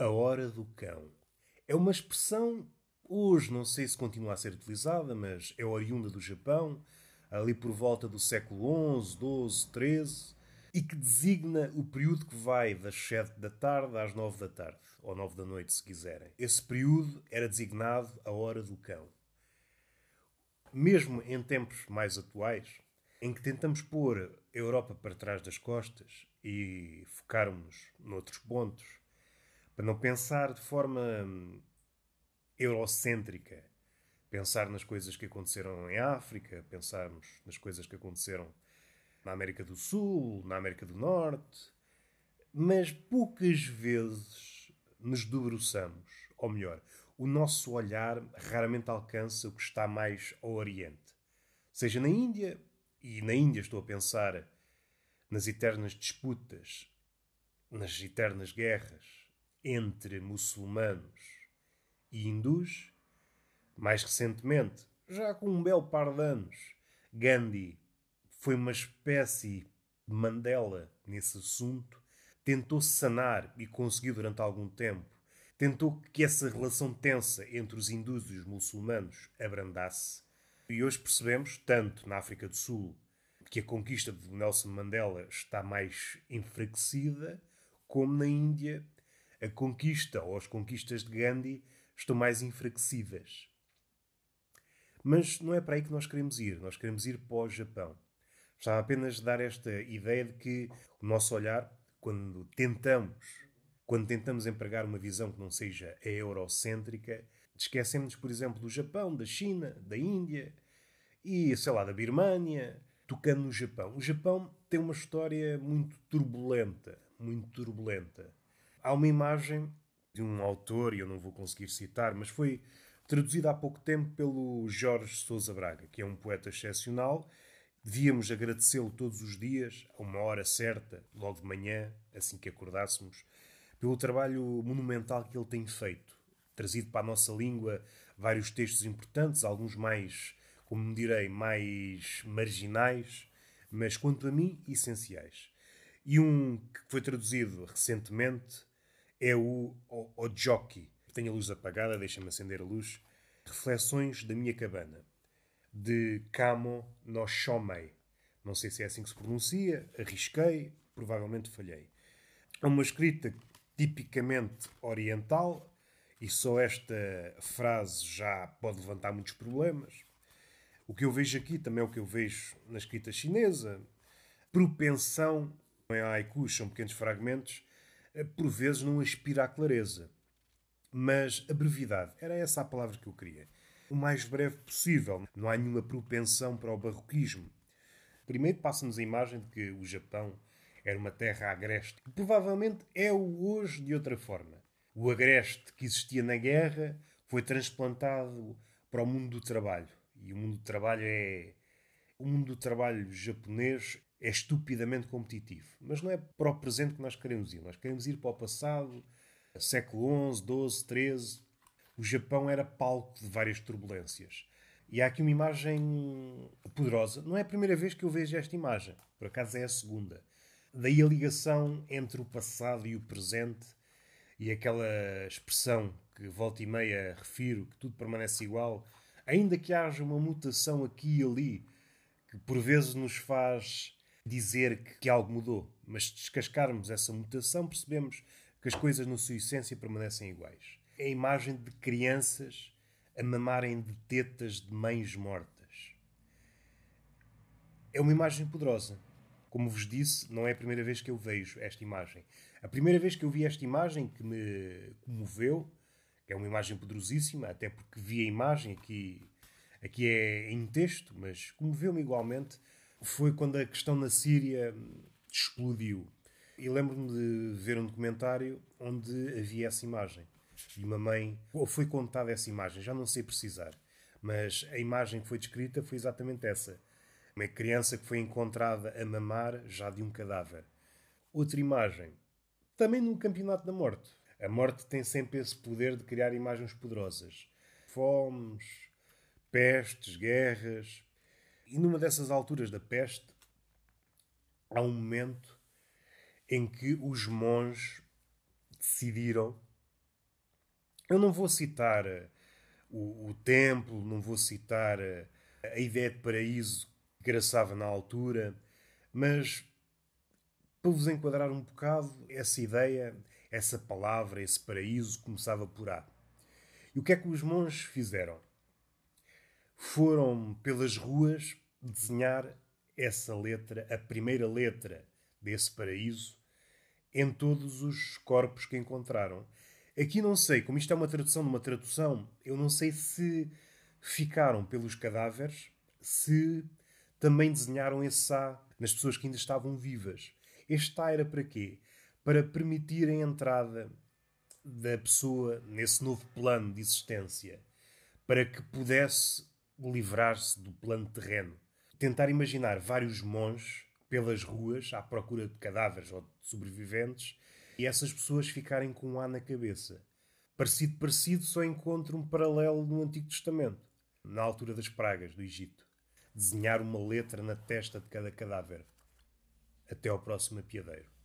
A hora do cão. É uma expressão, hoje não sei se continua a ser utilizada, mas é oriunda do Japão, ali por volta do século XI, XII, XIII, e que designa o período que vai das 7 da tarde às 9 da tarde, ou 9 da noite, se quiserem. Esse período era designado a hora do cão. Mesmo em tempos mais atuais, em que tentamos pôr a Europa para trás das costas e focarmos noutros pontos, para não pensar de forma hum, eurocêntrica, pensar nas coisas que aconteceram em África, pensarmos nas coisas que aconteceram na América do Sul, na América do Norte, mas poucas vezes nos debruçamos, ou melhor, o nosso olhar raramente alcança o que está mais ao Oriente. Seja na Índia, e na Índia estou a pensar nas eternas disputas, nas eternas guerras entre muçulmanos e hindus, mais recentemente, já com um belo par de anos, Gandhi foi uma espécie de Mandela nesse assunto, tentou sanar e conseguiu durante algum tempo. Tentou que essa relação tensa entre os hindus e os muçulmanos abrandasse. E hoje percebemos, tanto na África do Sul, que a conquista de Nelson Mandela está mais enfraquecida, como na Índia, a conquista ou as conquistas de Gandhi estão mais enfraquecidas. Mas não é para aí que nós queremos ir. Nós queremos ir para o Japão. Estava apenas a dar esta ideia de que o nosso olhar, quando tentamos, quando tentamos empregar uma visão que não seja a eurocêntrica, esquecemos, por exemplo, do Japão, da China, da Índia e, sei lá, da Birmânia, tocando no Japão. O Japão tem uma história muito turbulenta, muito turbulenta. Há uma imagem de um autor, e eu não vou conseguir citar, mas foi traduzida há pouco tempo pelo Jorge Sousa Braga, que é um poeta excepcional Devíamos agradecê-lo todos os dias, a uma hora certa, logo de manhã, assim que acordássemos, pelo trabalho monumental que ele tem feito. Trazido para a nossa língua vários textos importantes, alguns mais, como direi, mais marginais, mas quanto a mim, essenciais. E um que foi traduzido recentemente é o Ojoki. Tenho a luz apagada, deixa-me acender a luz. Reflexões da minha cabana de Kamo no Shomei. Não sei se é assim que se pronuncia, arrisquei, provavelmente falhei. É uma escrita tipicamente oriental e só esta frase já pode levantar muitos problemas. O que eu vejo aqui também é o que eu vejo na escrita chinesa. Propensão, em haikus são pequenos fragmentos, por vezes não aspira à clareza. Mas a brevidade, era essa a palavra que eu queria o mais breve possível. Não há nenhuma propensão para o barroquismo. Primeiro passa-nos a imagem de que o Japão era uma terra agreste, que provavelmente é o hoje de outra forma. O agreste que existia na guerra foi transplantado para o mundo do trabalho. E o mundo do trabalho é. O mundo do trabalho japonês é estupidamente competitivo. Mas não é para o presente que nós queremos ir. Nós queremos ir para o passado, século XI, XII, XIII, o Japão era palco de várias turbulências. E há aqui uma imagem poderosa. Não é a primeira vez que eu vejo esta imagem, por acaso é a segunda. Daí a ligação entre o passado e o presente e aquela expressão que volta e meia refiro, que tudo permanece igual, ainda que haja uma mutação aqui e ali, que por vezes nos faz dizer que, algo mudou. Mas descascarmos essa mutação, percebemos que as coisas na sua essência permanecem iguais é a imagem de crianças a mamarem de tetas de mães mortas. É uma imagem poderosa. Como vos disse, não é a primeira vez que eu vejo esta imagem. A primeira vez que eu vi esta imagem que me comoveu, é uma imagem poderosíssima, até porque vi a imagem aqui, aqui é em texto, mas comoveu-me igualmente, foi quando a questão na Síria explodiu. E lembro-me de ver um documentário onde havia essa imagem e uma mãe. Ou foi contada essa imagem, já não sei precisar. Mas a imagem que foi descrita foi exatamente essa. Uma criança que foi encontrada a mamar já de um cadáver. Outra imagem, também no Campeonato da Morte. A morte tem sempre esse poder de criar imagens poderosas. Fomes, pestes, guerras. E numa dessas alturas da peste, há um momento em que os monges decidiram Eu não vou citar eh, o, o templo, não vou citar eh, a ideia de paraíso que graçava na altura, mas para vos enquadrar um bocado, essa ideia, essa palavra, esse paraíso começava por A. E o que é que os monges fizeram? Foram pelas ruas desenhar essa letra, a primeira letra desse paraíso, em todos os corpos que encontraram. Aqui não sei, como isto é uma tradução de uma tradução, eu não sei se ficaram pelos cadáveres, se também desenharam esse A nas pessoas que ainda estavam vivas. Este A era para quê? Para permitir a entrada da pessoa nesse novo plano de existência, para que pudesse livrar-se do plano terreno. Tentar imaginar vários monges pelas ruas à procura de cadáveres ou de sobreviventes e essas pessoas ficarem com um A na cabeça. Parecido, parecido, só encontro um paralelo no Antigo Testamento, na altura das pragas do Egito. Desenhar uma letra na testa de cada cadáver. Até ao próximo apiadeiro.